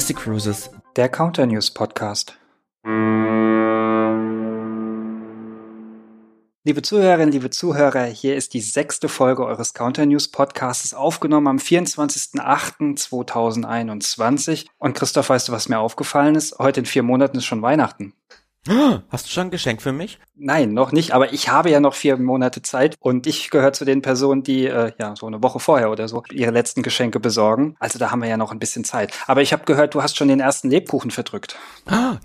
Mystic Cruises, der Counter News Podcast. Liebe Zuhörerinnen, liebe Zuhörer, hier ist die sechste Folge eures Counter News Podcasts, aufgenommen am 24.08.2021. Und Christoph, weißt du, was mir aufgefallen ist? Heute in vier Monaten ist schon Weihnachten. Hast du schon ein Geschenk für mich? Nein, noch nicht, aber ich habe ja noch vier Monate Zeit und ich gehöre zu den Personen, die äh, ja so eine Woche vorher oder so ihre letzten Geschenke besorgen. Also da haben wir ja noch ein bisschen Zeit. Aber ich habe gehört, du hast schon den ersten Lebkuchen verdrückt.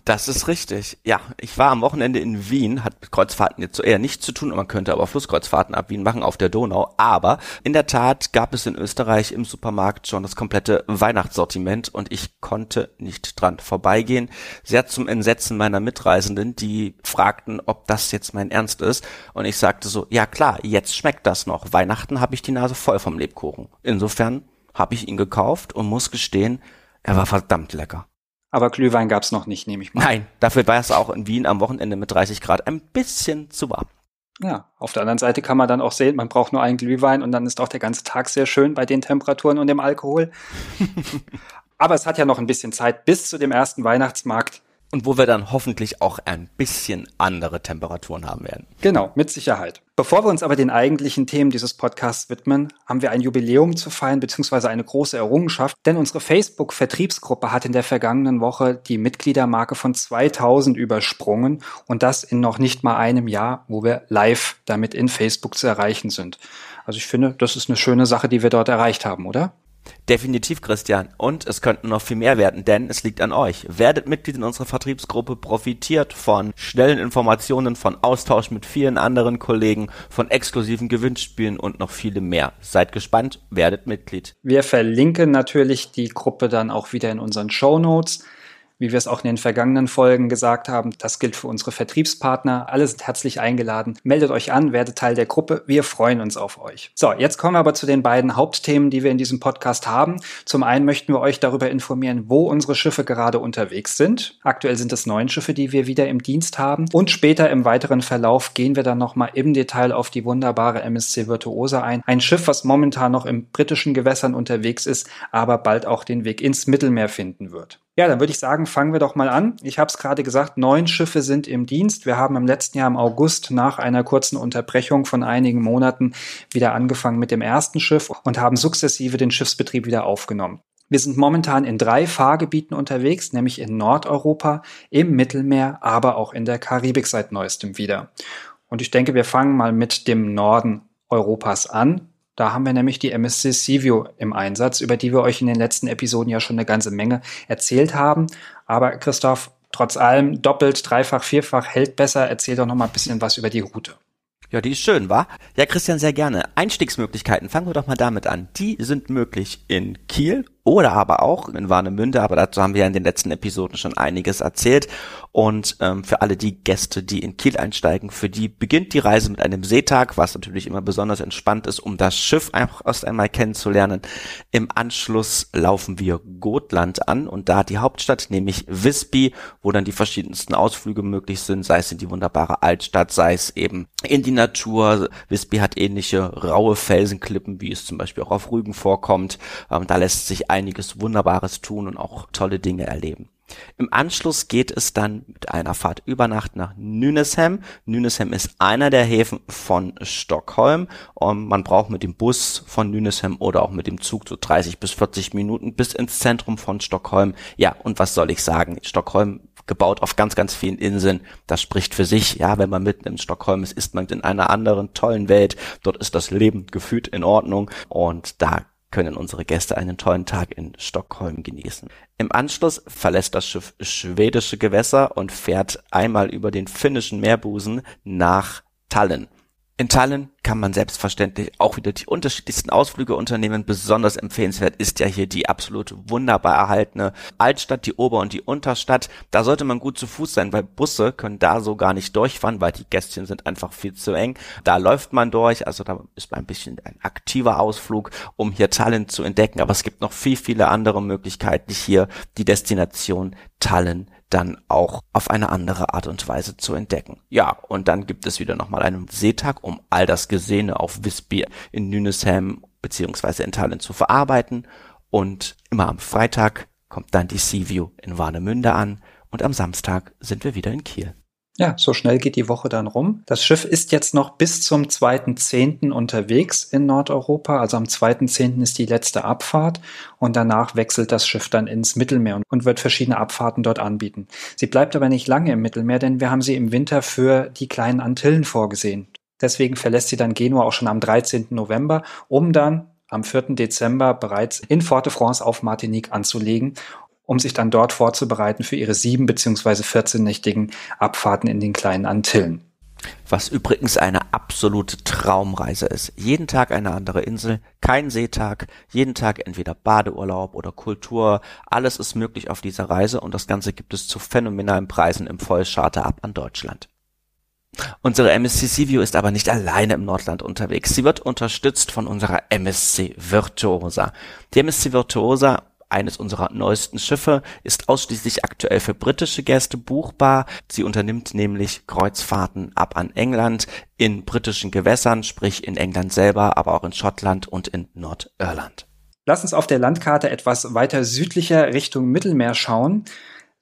Das ist richtig. Ja, ich war am Wochenende in Wien, hat mit Kreuzfahrten jetzt so eher nichts zu tun, man könnte aber Flusskreuzfahrten ab Wien machen auf der Donau. Aber in der Tat gab es in Österreich im Supermarkt schon das komplette Weihnachtssortiment und ich konnte nicht dran vorbeigehen. Sehr zum Entsetzen meiner Mitreise Reisenden, die fragten, ob das jetzt mein Ernst ist. Und ich sagte so, ja klar, jetzt schmeckt das noch. Weihnachten habe ich die Nase voll vom Lebkuchen. Insofern habe ich ihn gekauft und muss gestehen, er war verdammt lecker. Aber Glühwein gab es noch nicht, nehme ich mal. Nein, dafür war es auch in Wien am Wochenende mit 30 Grad ein bisschen zu warm. Ja, auf der anderen Seite kann man dann auch sehen, man braucht nur einen Glühwein und dann ist auch der ganze Tag sehr schön bei den Temperaturen und dem Alkohol. Aber es hat ja noch ein bisschen Zeit bis zu dem ersten Weihnachtsmarkt und wo wir dann hoffentlich auch ein bisschen andere Temperaturen haben werden. Genau, mit Sicherheit. Bevor wir uns aber den eigentlichen Themen dieses Podcasts widmen, haben wir ein Jubiläum zu feiern, beziehungsweise eine große Errungenschaft, denn unsere Facebook-Vertriebsgruppe hat in der vergangenen Woche die Mitgliedermarke von 2000 übersprungen und das in noch nicht mal einem Jahr, wo wir live damit in Facebook zu erreichen sind. Also ich finde, das ist eine schöne Sache, die wir dort erreicht haben, oder? Definitiv, Christian. Und es könnten noch viel mehr werden, denn es liegt an euch. Werdet Mitglied in unserer Vertriebsgruppe, profitiert von schnellen Informationen, von Austausch mit vielen anderen Kollegen, von exklusiven Gewinnspielen und noch viele mehr. Seid gespannt, werdet Mitglied. Wir verlinken natürlich die Gruppe dann auch wieder in unseren Show Notes wie wir es auch in den vergangenen Folgen gesagt haben, das gilt für unsere Vertriebspartner. Alle sind herzlich eingeladen. Meldet euch an, werdet Teil der Gruppe. Wir freuen uns auf euch. So, jetzt kommen wir aber zu den beiden Hauptthemen, die wir in diesem Podcast haben. Zum einen möchten wir euch darüber informieren, wo unsere Schiffe gerade unterwegs sind. Aktuell sind es neun Schiffe, die wir wieder im Dienst haben. Und später im weiteren Verlauf gehen wir dann nochmal im Detail auf die wunderbare MSC Virtuosa ein. Ein Schiff, was momentan noch im britischen Gewässern unterwegs ist, aber bald auch den Weg ins Mittelmeer finden wird. Ja, dann würde ich sagen, fangen wir doch mal an. Ich habe es gerade gesagt, neun Schiffe sind im Dienst. Wir haben im letzten Jahr im August nach einer kurzen Unterbrechung von einigen Monaten wieder angefangen mit dem ersten Schiff und haben sukzessive den Schiffsbetrieb wieder aufgenommen. Wir sind momentan in drei Fahrgebieten unterwegs, nämlich in Nordeuropa, im Mittelmeer, aber auch in der Karibik seit neuestem wieder. Und ich denke, wir fangen mal mit dem Norden Europas an. Da haben wir nämlich die MSC Civio im Einsatz, über die wir euch in den letzten Episoden ja schon eine ganze Menge erzählt haben. Aber Christoph, trotz allem doppelt, dreifach, vierfach hält besser. Erzähl doch noch mal ein bisschen was über die Route. Ja, die ist schön, wa? Ja, Christian, sehr gerne. Einstiegsmöglichkeiten, fangen wir doch mal damit an. Die sind möglich in Kiel oder aber auch in Warnemünde, aber dazu haben wir ja in den letzten Episoden schon einiges erzählt. Und ähm, für alle die Gäste, die in Kiel einsteigen, für die beginnt die Reise mit einem Seetag, was natürlich immer besonders entspannt ist, um das Schiff einfach erst einmal kennenzulernen. Im Anschluss laufen wir Gotland an und da die Hauptstadt, nämlich Visby, wo dann die verschiedensten Ausflüge möglich sind, sei es in die wunderbare Altstadt, sei es eben in die Natur. Visby hat ähnliche raue Felsenklippen, wie es zum Beispiel auch auf Rügen vorkommt. Ähm, da lässt sich einiges Wunderbares tun und auch tolle Dinge erleben. Im Anschluss geht es dann mit einer Fahrt über Nacht nach Nynäshamn. Nynäshamn ist einer der Häfen von Stockholm. Und man braucht mit dem Bus von Nynäshamn oder auch mit dem Zug so 30 bis 40 Minuten bis ins Zentrum von Stockholm. Ja, und was soll ich sagen? Stockholm gebaut auf ganz, ganz vielen Inseln. Das spricht für sich. Ja, wenn man mitten in Stockholm ist, ist man in einer anderen tollen Welt. Dort ist das Leben gefühlt in Ordnung und da können unsere Gäste einen tollen Tag in Stockholm genießen. Im Anschluss verlässt das Schiff schwedische Gewässer und fährt einmal über den finnischen Meerbusen nach Tallinn. In Tallinn kann man selbstverständlich auch wieder die unterschiedlichsten Ausflüge unternehmen. Besonders empfehlenswert ist ja hier die absolut wunderbar erhaltene Altstadt, die Ober- und die Unterstadt. Da sollte man gut zu Fuß sein, weil Busse können da so gar nicht durchfahren, weil die Gästchen sind einfach viel zu eng. Da läuft man durch, also da ist ein bisschen ein aktiver Ausflug, um hier Tallinn zu entdecken. Aber es gibt noch viel, viele andere Möglichkeiten, hier die Destination Tallinn dann auch auf eine andere Art und Weise zu entdecken. Ja, und dann gibt es wieder nochmal einen Seetag, um all das Gesehene auf Visby in Nynäshamn beziehungsweise in Tallinn zu verarbeiten. Und immer am Freitag kommt dann die Seaview in Warnemünde an und am Samstag sind wir wieder in Kiel. Ja, so schnell geht die Woche dann rum. Das Schiff ist jetzt noch bis zum 2.10. unterwegs in Nordeuropa. Also am 2.10. ist die letzte Abfahrt und danach wechselt das Schiff dann ins Mittelmeer und wird verschiedene Abfahrten dort anbieten. Sie bleibt aber nicht lange im Mittelmeer, denn wir haben sie im Winter für die kleinen Antillen vorgesehen. Deswegen verlässt sie dann Genua auch schon am 13. November, um dann am 4. Dezember bereits in Forte-France auf Martinique anzulegen um sich dann dort vorzubereiten für ihre sieben beziehungsweise 14-nächtigen Abfahrten in den kleinen Antillen. Was übrigens eine absolute Traumreise ist. Jeden Tag eine andere Insel, kein Seetag, jeden Tag entweder Badeurlaub oder Kultur. Alles ist möglich auf dieser Reise und das Ganze gibt es zu phänomenalen Preisen im Vollcharter ab an Deutschland. Unsere MSC Seaview ist aber nicht alleine im Nordland unterwegs. Sie wird unterstützt von unserer MSC Virtuosa. Die MSC Virtuosa eines unserer neuesten Schiffe, ist ausschließlich aktuell für britische Gäste buchbar. Sie unternimmt nämlich Kreuzfahrten ab an England in britischen Gewässern, sprich in England selber, aber auch in Schottland und in Nordirland. Lass uns auf der Landkarte etwas weiter südlicher Richtung Mittelmeer schauen.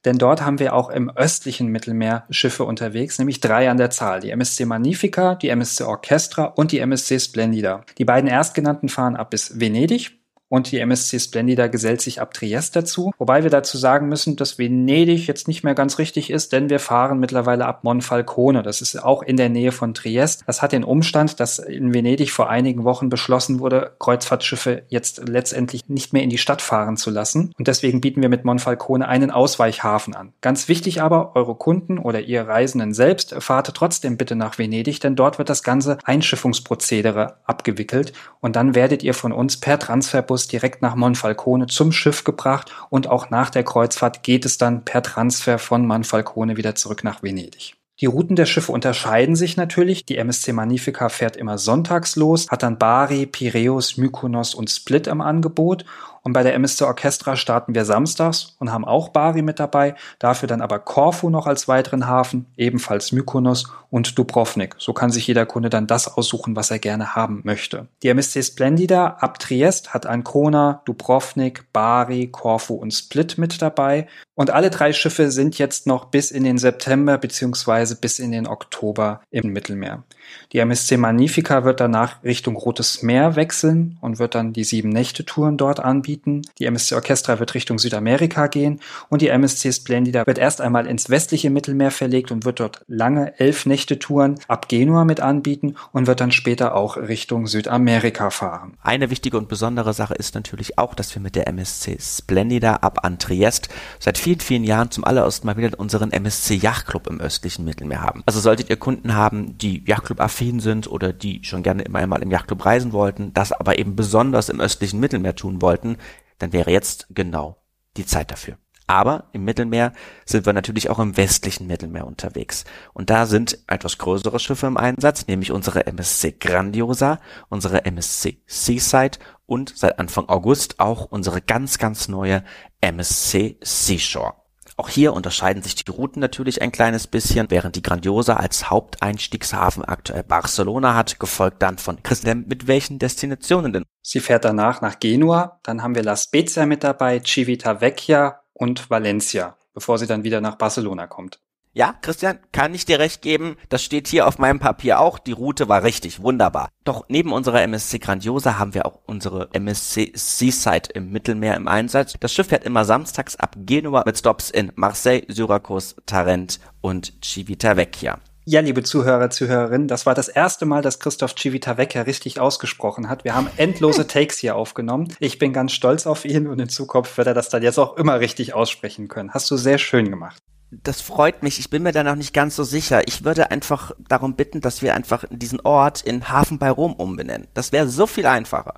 Denn dort haben wir auch im östlichen Mittelmeer Schiffe unterwegs, nämlich drei an der Zahl. Die MSC Magnifica, die MSC Orchestra und die MSC Splendida. Die beiden erstgenannten fahren ab bis Venedig und die MSC Splendida gesellt sich ab Triest dazu. Wobei wir dazu sagen müssen, dass Venedig jetzt nicht mehr ganz richtig ist, denn wir fahren mittlerweile ab Monfalcone. Das ist auch in der Nähe von Triest. Das hat den Umstand, dass in Venedig vor einigen Wochen beschlossen wurde, Kreuzfahrtschiffe jetzt letztendlich nicht mehr in die Stadt fahren zu lassen. Und deswegen bieten wir mit Monfalcone einen Ausweichhafen an. Ganz wichtig aber, eure Kunden oder ihr Reisenden selbst fahrt trotzdem bitte nach Venedig, denn dort wird das ganze Einschiffungsprozedere abgewickelt und dann werdet ihr von uns per Transferbus Bus direkt nach Monfalcone zum Schiff gebracht und auch nach der Kreuzfahrt geht es dann per Transfer von Monfalcone wieder zurück nach Venedig. Die Routen der Schiffe unterscheiden sich natürlich. Die MSC Magnifica fährt immer sonntags los, hat dann Bari, Piräus, Mykonos und Split im Angebot und bei der MSC Orchestra starten wir samstags und haben auch Bari mit dabei, dafür dann aber Korfu noch als weiteren Hafen, ebenfalls Mykonos und Dubrovnik. So kann sich jeder Kunde dann das aussuchen, was er gerne haben möchte. Die MSC Splendida ab Triest hat Ancona, Dubrovnik, Bari, Korfu und Split mit dabei. Und alle drei Schiffe sind jetzt noch bis in den September beziehungsweise bis in den Oktober im Mittelmeer. Die MSC Magnifica wird danach Richtung Rotes Meer wechseln und wird dann die sieben Nächte Touren dort anbieten. Die MSC Orchestra wird Richtung Südamerika gehen und die MSC Splendida wird erst einmal ins westliche Mittelmeer verlegt und wird dort lange elf Nächte Touren ab Genua mit anbieten und wird dann später auch Richtung Südamerika fahren. Eine wichtige und besondere Sache ist natürlich auch, dass wir mit der MSC Splendida ab an Triest seit vielen, vielen Jahren zum allerersten Mal wieder unseren MSC Yachtclub im östlichen Mittelmeer haben. Also solltet ihr Kunden haben, die Yachtclub affin sind oder die schon gerne immer einmal im Yachtclub reisen wollten, das aber eben besonders im östlichen Mittelmeer tun wollten, dann wäre jetzt genau die Zeit dafür. Aber im Mittelmeer sind wir natürlich auch im westlichen Mittelmeer unterwegs. Und da sind etwas größere Schiffe im Einsatz, nämlich unsere MSC Grandiosa, unsere MSC Seaside und seit Anfang August auch unsere ganz, ganz neue MSC Seashore. Auch hier unterscheiden sich die Routen natürlich ein kleines bisschen, während die Grandiosa als Haupteinstiegshafen aktuell Barcelona hat, gefolgt dann von Christian. Mit welchen Destinationen denn? Sie fährt danach nach Genua, dann haben wir La Spezia mit dabei, Civitavecchia und Valencia, bevor sie dann wieder nach Barcelona kommt. Ja, Christian, kann ich dir recht geben, das steht hier auf meinem Papier auch, die Route war richtig, wunderbar. Doch neben unserer MSC Grandiosa haben wir auch unsere MSC Seaside im Mittelmeer im Einsatz. Das Schiff fährt immer samstags ab Genua mit Stops in Marseille, Syrakus, Tarent und Civitavecchia. Ja, liebe Zuhörer, Zuhörerinnen, das war das erste Mal, dass Christoph Civitavecchia richtig ausgesprochen hat. Wir haben endlose Takes hier aufgenommen. Ich bin ganz stolz auf ihn und in Zukunft wird er das dann jetzt auch immer richtig aussprechen können. Hast du sehr schön gemacht das freut mich. Ich bin mir da noch nicht ganz so sicher. Ich würde einfach darum bitten, dass wir einfach diesen Ort in Hafen bei Rom umbenennen. Das wäre so viel einfacher.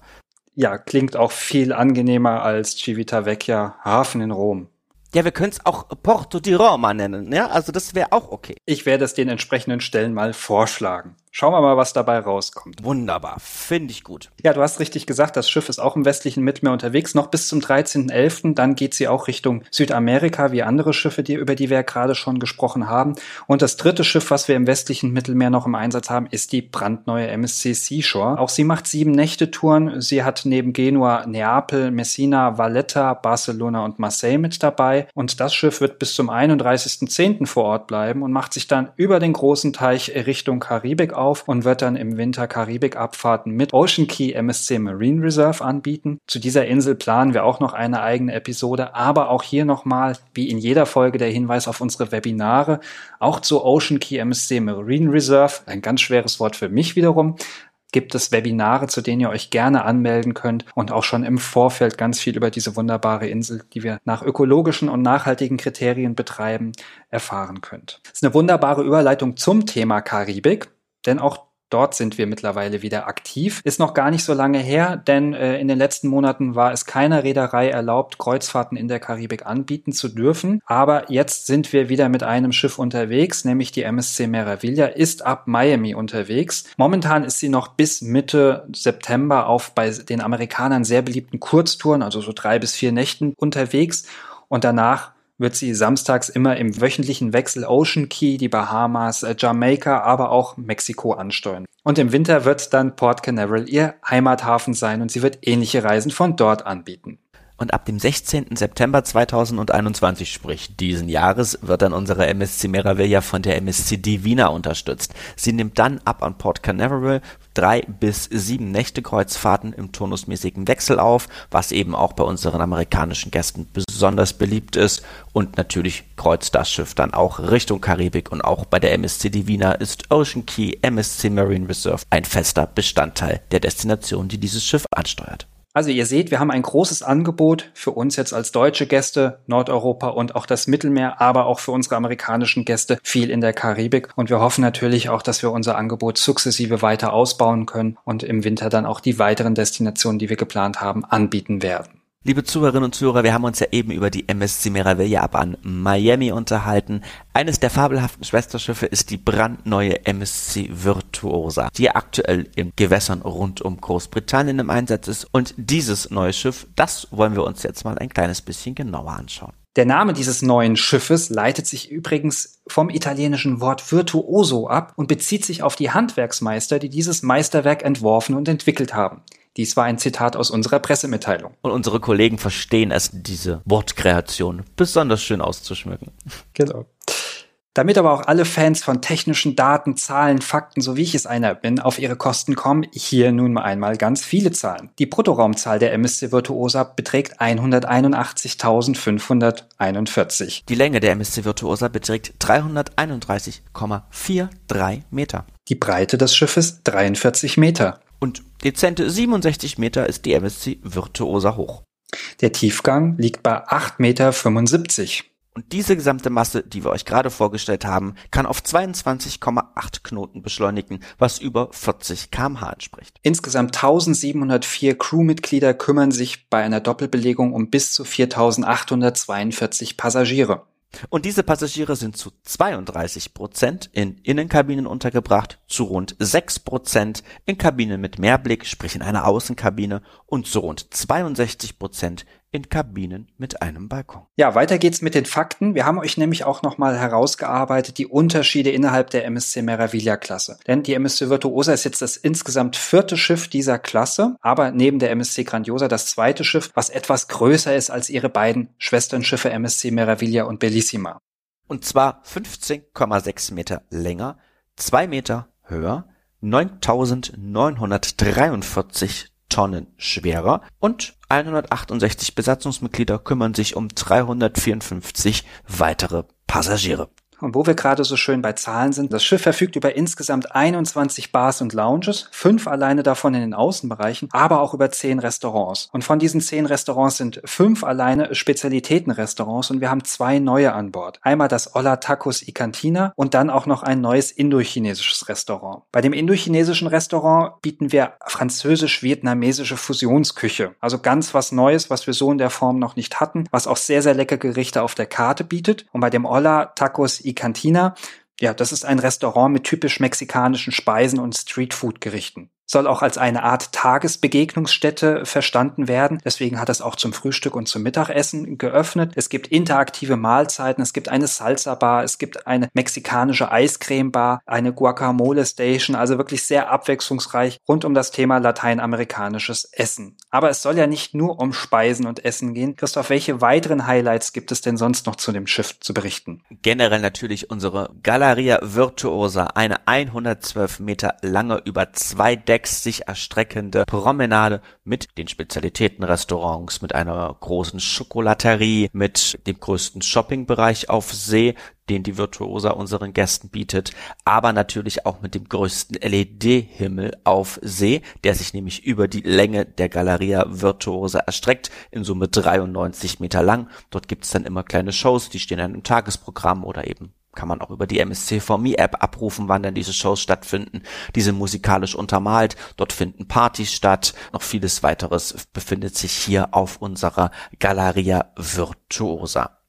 Ja, klingt auch viel angenehmer als Civitavecchia, Hafen in Rom. Ja, wir können es auch Porto di Roma nennen, ja? Also das wäre auch okay. Ich werde es den entsprechenden Stellen mal vorschlagen. Schauen wir mal, was dabei rauskommt. Wunderbar, finde ich gut. Ja, du hast richtig gesagt, das Schiff ist auch im westlichen Mittelmeer unterwegs, noch bis zum 13.11. Dann geht sie auch Richtung Südamerika, wie andere Schiffe, die, über die wir ja gerade schon gesprochen haben. Und das dritte Schiff, was wir im westlichen Mittelmeer noch im Einsatz haben, ist die brandneue MSC Seashore. Auch sie macht sieben Nächte-Touren. Sie hat neben Genua, Neapel, Messina, Valletta, Barcelona und Marseille mit dabei. Und das Schiff wird bis zum 31.10. vor Ort bleiben und macht sich dann über den großen Teich Richtung Karibik auf auf und wird dann im Winter Karibikabfahrten mit Ocean Key MSC Marine Reserve anbieten. Zu dieser Insel planen wir auch noch eine eigene Episode, aber auch hier nochmal, wie in jeder Folge, der Hinweis auf unsere Webinare, auch zu Ocean Key MSC Marine Reserve, ein ganz schweres Wort für mich wiederum, gibt es Webinare, zu denen ihr euch gerne anmelden könnt und auch schon im Vorfeld ganz viel über diese wunderbare Insel, die wir nach ökologischen und nachhaltigen Kriterien betreiben, erfahren könnt. Das ist eine wunderbare Überleitung zum Thema Karibik denn auch Dort sind wir mittlerweile wieder aktiv. Ist noch gar nicht so lange her, denn äh, in den letzten Monaten war es keiner Reederei erlaubt, Kreuzfahrten in der Karibik anbieten zu dürfen. Aber jetzt sind wir wieder mit einem Schiff unterwegs, nämlich die MSC Meraviglia ist ab Miami unterwegs. Momentan ist sie noch bis Mitte September auf bei den Amerikanern sehr beliebten Kurztouren, also so drei bis vier Nächten unterwegs. Und danach wird sie samstags immer im wöchentlichen Wechsel Ocean Key, die Bahamas, äh, Jamaika, aber auch Mexiko ansteuern. Und im Winter wird dann Port Canaveral ihr Heimathafen sein und sie wird ähnliche Reisen von dort anbieten. Und ab dem 16. September 2021, sprich diesen Jahres, wird dann unsere MSC Meraviglia von der MSC Divina unterstützt. Sie nimmt dann ab an Port Canaveral drei bis sieben Nächte Kreuzfahrten im turnusmäßigen Wechsel auf, was eben auch bei unseren amerikanischen Gästen besonders beliebt ist. Und natürlich kreuzt das Schiff dann auch Richtung Karibik und auch bei der MSC Divina ist Ocean Key MSC Marine Reserve ein fester Bestandteil der Destination, die dieses Schiff ansteuert. Also ihr seht, wir haben ein großes Angebot für uns jetzt als deutsche Gäste, Nordeuropa und auch das Mittelmeer, aber auch für unsere amerikanischen Gäste viel in der Karibik. Und wir hoffen natürlich auch, dass wir unser Angebot sukzessive weiter ausbauen können und im Winter dann auch die weiteren Destinationen, die wir geplant haben, anbieten werden. Liebe Zuhörerinnen und Zuhörer, wir haben uns ja eben über die MSC Meraviglia ab an Miami unterhalten. Eines der fabelhaften Schwesterschiffe ist die brandneue MSC Virtuosa, die aktuell in Gewässern rund um Großbritannien im Einsatz ist. Und dieses neue Schiff, das wollen wir uns jetzt mal ein kleines bisschen genauer anschauen. Der Name dieses neuen Schiffes leitet sich übrigens vom italienischen Wort virtuoso ab und bezieht sich auf die Handwerksmeister, die dieses Meisterwerk entworfen und entwickelt haben. Dies war ein Zitat aus unserer Pressemitteilung. Und unsere Kollegen verstehen es, diese Wortkreation besonders schön auszuschmücken. Genau. Damit aber auch alle Fans von technischen Daten, Zahlen, Fakten, so wie ich es einer bin, auf ihre Kosten kommen, hier nun mal einmal ganz viele Zahlen. Die Bruttoraumzahl der MSC Virtuosa beträgt 181.541. Die Länge der MSC Virtuosa beträgt 331,43 Meter. Die Breite des Schiffes 43 Meter. Und dezente 67 Meter ist die MSC Virtuosa hoch. Der Tiefgang liegt bei 8,75 Meter. Und diese gesamte Masse, die wir euch gerade vorgestellt haben, kann auf 22,8 Knoten beschleunigen, was über 40 kmh entspricht. Insgesamt 1704 Crewmitglieder kümmern sich bei einer Doppelbelegung um bis zu 4842 Passagiere. Und diese Passagiere sind zu 32 Prozent in Innenkabinen untergebracht, zu rund 6 Prozent in Kabinen mit Mehrblick, sprich in einer Außenkabine und zu rund 62 Prozent in Kabinen mit einem Balkon. Ja, weiter geht's mit den Fakten. Wir haben euch nämlich auch nochmal herausgearbeitet die Unterschiede innerhalb der MSC Meraviglia Klasse. Denn die MSC Virtuosa ist jetzt das insgesamt vierte Schiff dieser Klasse, aber neben der MSC Grandiosa das zweite Schiff, was etwas größer ist als ihre beiden Schwesternschiffe MSC Meraviglia und Bellissima. Und zwar 15,6 Meter länger, 2 Meter höher, 9943 Tonnen schwerer und 168 Besatzungsmitglieder kümmern sich um 354 weitere Passagiere. Und wo wir gerade so schön bei Zahlen sind, das Schiff verfügt über insgesamt 21 Bars und Lounges, fünf alleine davon in den Außenbereichen, aber auch über zehn Restaurants. Und von diesen zehn Restaurants sind fünf alleine Spezialitätenrestaurants und wir haben zwei neue an Bord. Einmal das Olla Tacos y Cantina und dann auch noch ein neues indochinesisches Restaurant. Bei dem indochinesischen Restaurant bieten wir französisch-vietnamesische Fusionsküche. Also ganz was Neues, was wir so in der Form noch nicht hatten, was auch sehr, sehr leckere Gerichte auf der Karte bietet. Und bei dem Olla Tacos y Cantina. Ja, das ist ein Restaurant mit typisch mexikanischen Speisen und Streetfood-Gerichten soll auch als eine Art Tagesbegegnungsstätte verstanden werden. Deswegen hat es auch zum Frühstück und zum Mittagessen geöffnet. Es gibt interaktive Mahlzeiten, es gibt eine Salsa-Bar, es gibt eine mexikanische Eiscreme-Bar, eine Guacamole-Station, also wirklich sehr abwechslungsreich rund um das Thema lateinamerikanisches Essen. Aber es soll ja nicht nur um Speisen und Essen gehen. Christoph, welche weiteren Highlights gibt es denn sonst noch zu dem Schiff zu berichten? Generell natürlich unsere Galleria Virtuosa, eine 112 Meter lange, über zwei Decken sechs sich erstreckende Promenade mit den Spezialitätenrestaurants, mit einer großen Schokolaterie, mit dem größten Shoppingbereich auf See, den die Virtuosa unseren Gästen bietet, aber natürlich auch mit dem größten LED-Himmel auf See, der sich nämlich über die Länge der Galleria Virtuosa erstreckt, in Summe 93 Meter lang. Dort gibt es dann immer kleine Shows, die stehen dann im Tagesprogramm oder eben kann man auch über die MSC for Me App abrufen, wann denn diese Shows stattfinden. Die sind musikalisch untermalt. Dort finden Partys statt. Noch vieles weiteres befindet sich hier auf unserer Galeria Virtuosa.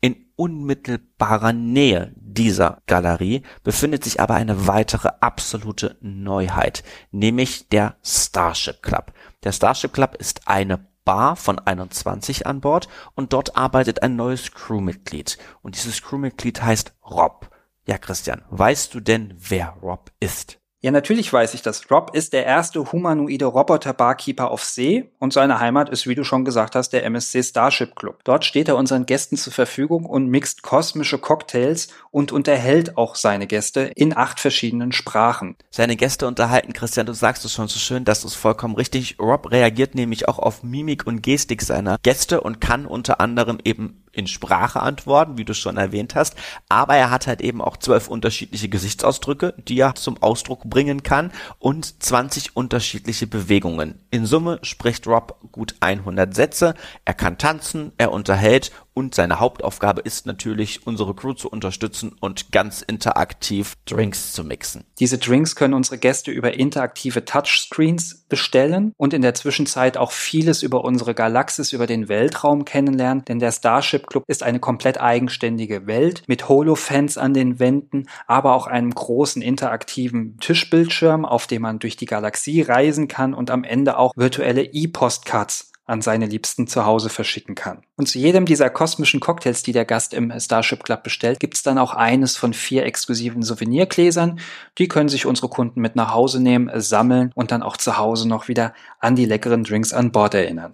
In unmittelbarer Nähe dieser Galerie befindet sich aber eine weitere absolute Neuheit, nämlich der Starship Club. Der Starship Club ist eine Bar von 21 an Bord und dort arbeitet ein neues Crewmitglied. Und dieses Crewmitglied heißt Rob. Ja, Christian, weißt du denn, wer Rob ist? Ja, natürlich weiß ich das. Rob ist der erste humanoide Roboter-Barkeeper auf See und seine Heimat ist, wie du schon gesagt hast, der MSC Starship Club. Dort steht er unseren Gästen zur Verfügung und mixt kosmische Cocktails und unterhält auch seine Gäste in acht verschiedenen Sprachen. Seine Gäste unterhalten, Christian, du sagst es schon so schön, das ist vollkommen richtig. Rob reagiert nämlich auch auf Mimik und Gestik seiner Gäste und kann unter anderem eben in Sprache antworten, wie du schon erwähnt hast, aber er hat halt eben auch zwölf unterschiedliche Gesichtsausdrücke, die er zum Ausdruck bringen kann und 20 unterschiedliche Bewegungen. In Summe spricht Rob gut 100 Sätze, er kann tanzen, er unterhält und seine Hauptaufgabe ist natürlich, unsere Crew zu unterstützen und ganz interaktiv Drinks zu mixen. Diese Drinks können unsere Gäste über interaktive Touchscreens bestellen und in der Zwischenzeit auch vieles über unsere Galaxis, über den Weltraum kennenlernen, denn der Starship Club ist eine komplett eigenständige Welt mit Holofans an den Wänden, aber auch einem großen interaktiven Tischbildschirm, auf dem man durch die Galaxie reisen kann und am Ende auch virtuelle E-Postcards an seine Liebsten zu Hause verschicken kann. Und zu jedem dieser kosmischen Cocktails, die der Gast im Starship Club bestellt, gibt es dann auch eines von vier exklusiven Souvenirgläsern. Die können sich unsere Kunden mit nach Hause nehmen, sammeln und dann auch zu Hause noch wieder an die leckeren Drinks an Bord erinnern.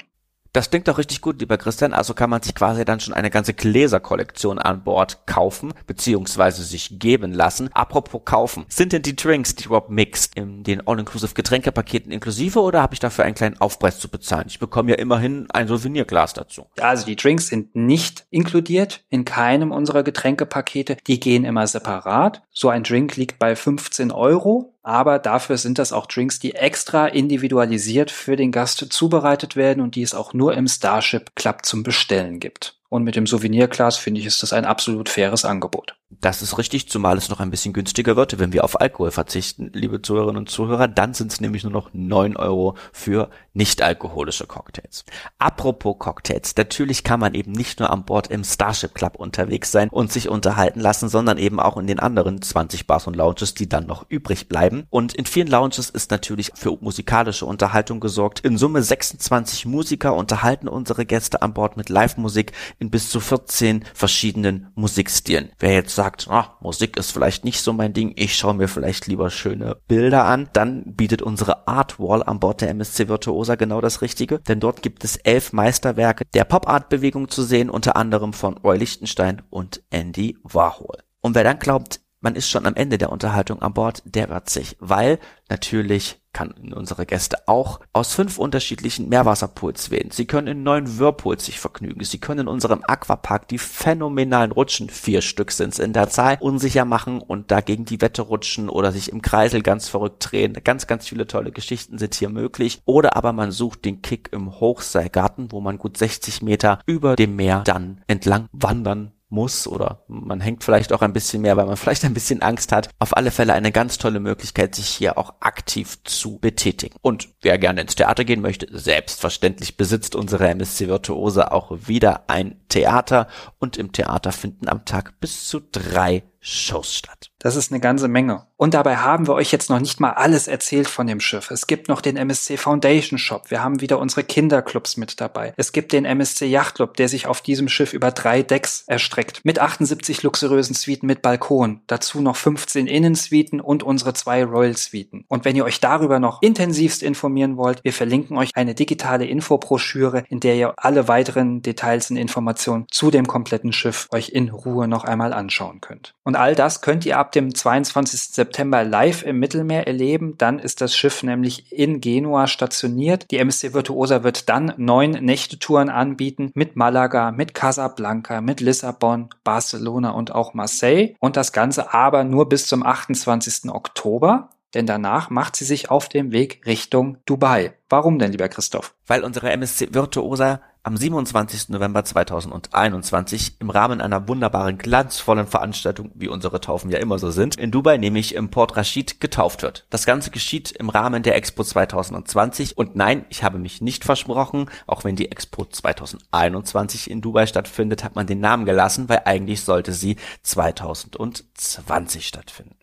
Das klingt doch richtig gut, lieber Christian. Also kann man sich quasi dann schon eine ganze Gläserkollektion an Bord kaufen, beziehungsweise sich geben lassen. Apropos kaufen. Sind denn die Drinks, die Rob mixt, in den All-Inclusive Getränkepaketen inklusive oder habe ich dafür einen kleinen Aufpreis zu bezahlen? Ich bekomme ja immerhin ein Souvenirglas dazu. Also die Drinks sind nicht inkludiert in keinem unserer Getränkepakete. Die gehen immer separat. So ein Drink liegt bei 15 Euro aber dafür sind das auch Drinks, die extra individualisiert für den Gast zubereitet werden und die es auch nur im Starship Club zum Bestellen gibt. Und mit dem Souvenirglas finde ich, ist das ein absolut faires Angebot. Das ist richtig, zumal es noch ein bisschen günstiger wird, wenn wir auf Alkohol verzichten, liebe Zuhörerinnen und Zuhörer. Dann sind es nämlich nur noch neun Euro für nicht-alkoholische Cocktails. Apropos Cocktails, natürlich kann man eben nicht nur an Bord im Starship Club unterwegs sein und sich unterhalten lassen, sondern eben auch in den anderen 20 Bars und Lounges, die dann noch übrig bleiben. Und in vielen Lounges ist natürlich für musikalische Unterhaltung gesorgt. In Summe 26 Musiker unterhalten unsere Gäste an Bord mit Live-Musik in bis zu 14 verschiedenen Musikstilen. Wer jetzt sagt, ah, Musik ist vielleicht nicht so mein Ding, ich schaue mir vielleicht lieber schöne Bilder an, dann bietet unsere Art Wall an Bord der MSC Virtuosa genau das Richtige, denn dort gibt es elf Meisterwerke der Pop-Art-Bewegung zu sehen, unter anderem von Roy Lichtenstein und Andy Warhol. Und wer dann glaubt, man ist schon am Ende der Unterhaltung an Bord, der wird sich, weil natürlich kann unsere Gäste auch aus fünf unterschiedlichen Meerwasserpools wählen. Sie können in neun Whirlpools sich vergnügen. Sie können in unserem Aquapark die phänomenalen Rutschen, vier Stück sind es in der Zahl, unsicher machen und dagegen die Wette rutschen oder sich im Kreisel ganz verrückt drehen. Ganz, ganz viele tolle Geschichten sind hier möglich. Oder aber man sucht den Kick im Hochseilgarten, wo man gut 60 Meter über dem Meer dann entlang wandern muss oder man hängt vielleicht auch ein bisschen mehr, weil man vielleicht ein bisschen Angst hat. Auf alle Fälle eine ganz tolle Möglichkeit, sich hier auch aktiv zu betätigen. Und wer gerne ins Theater gehen möchte, selbstverständlich besitzt unsere MSC Virtuose auch wieder ein Theater und im Theater finden am Tag bis zu drei Shows statt. Das ist eine ganze Menge. Und dabei haben wir euch jetzt noch nicht mal alles erzählt von dem Schiff. Es gibt noch den MSC Foundation Shop. Wir haben wieder unsere Kinderclubs mit dabei. Es gibt den MSC Yacht Club, der sich auf diesem Schiff über drei Decks erstreckt. Mit 78 luxuriösen Suiten mit Balkon. Dazu noch 15 Innensuiten und unsere zwei Royal Suiten. Und wenn ihr euch darüber noch intensivst informieren wollt, wir verlinken euch eine digitale Infobroschüre, in der ihr alle weiteren Details und Informationen zu dem kompletten Schiff euch in Ruhe noch einmal anschauen könnt. Und all das könnt ihr ab dem 22. September live im Mittelmeer erleben. Dann ist das Schiff nämlich in Genua stationiert. Die MSC Virtuosa wird dann neun Nächtetouren anbieten mit Malaga, mit Casablanca, mit Lissabon, Barcelona und auch Marseille. Und das Ganze aber nur bis zum 28. Oktober denn danach macht sie sich auf dem Weg Richtung Dubai. Warum denn, lieber Christoph? Weil unsere MSC Virtuosa am 27. November 2021 im Rahmen einer wunderbaren, glanzvollen Veranstaltung, wie unsere Taufen ja immer so sind, in Dubai, nämlich im Port Rashid, getauft wird. Das Ganze geschieht im Rahmen der Expo 2020 und nein, ich habe mich nicht versprochen, auch wenn die Expo 2021 in Dubai stattfindet, hat man den Namen gelassen, weil eigentlich sollte sie 2020 stattfinden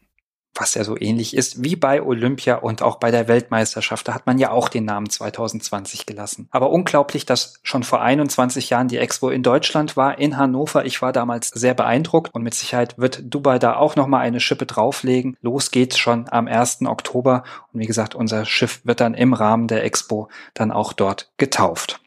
was ja so ähnlich ist wie bei Olympia und auch bei der Weltmeisterschaft. Da hat man ja auch den Namen 2020 gelassen. Aber unglaublich, dass schon vor 21 Jahren die Expo in Deutschland war, in Hannover. Ich war damals sehr beeindruckt und mit Sicherheit wird Dubai da auch nochmal eine Schippe drauflegen. Los geht's schon am 1. Oktober. Und wie gesagt, unser Schiff wird dann im Rahmen der Expo dann auch dort getauft.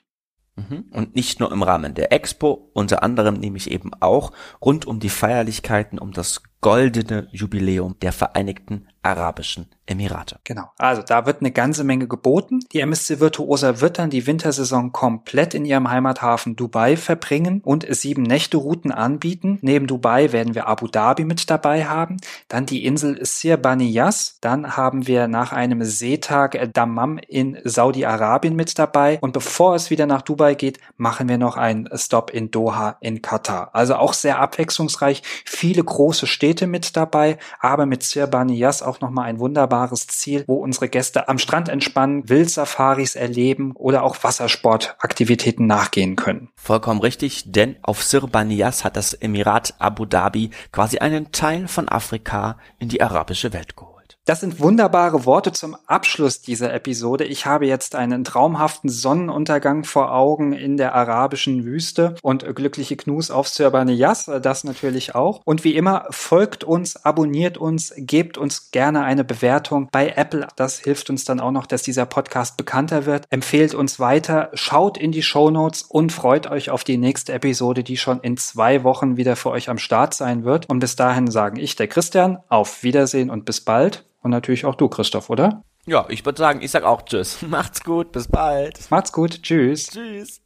Mhm. Und nicht nur im Rahmen der Expo, unter anderem nämlich eben auch rund um die Feierlichkeiten um das goldene Jubiläum der Vereinigten Arabischen Emirate. Genau. Also da wird eine ganze Menge geboten. Die MSC Virtuosa wird dann die Wintersaison komplett in ihrem Heimathafen Dubai verbringen und sieben Nächte-Routen anbieten. Neben Dubai werden wir Abu Dhabi mit dabei haben, dann die Insel Sir Baniyas, dann haben wir nach einem Seetag Dammam in Saudi-Arabien mit dabei und bevor es wieder nach Dubai geht, machen wir noch einen Stop in Doha in Katar. Also auch sehr abwechslungsreich, viele große Städte mit dabei, aber mit Sir Baniyas auch nochmal ein wunderbares Ziel, wo unsere Gäste am Strand entspannen, Wildsafaris erleben oder auch Wassersportaktivitäten nachgehen können. Vollkommen richtig, denn auf Sirbanias hat das Emirat Abu Dhabi quasi einen Teil von Afrika in die arabische Welt geholt. Das sind wunderbare Worte zum Abschluss dieser Episode. Ich habe jetzt einen traumhaften Sonnenuntergang vor Augen in der arabischen Wüste und glückliche Knus auf Sirbaniyas, das natürlich auch. Und wie immer, folgt uns, abonniert uns, gebt uns gerne eine Bewertung bei Apple. Das hilft uns dann auch noch, dass dieser Podcast bekannter wird. Empfehlt uns weiter, schaut in die Show Notes und freut euch auf die nächste Episode, die schon in zwei Wochen wieder für euch am Start sein wird. Und bis dahin sagen ich, der Christian, auf Wiedersehen und bis bald. Und natürlich auch du, Christoph, oder? Ja, ich würde sagen, ich sag auch Tschüss. Macht's gut, bis bald. Macht's gut, Tschüss. Tschüss.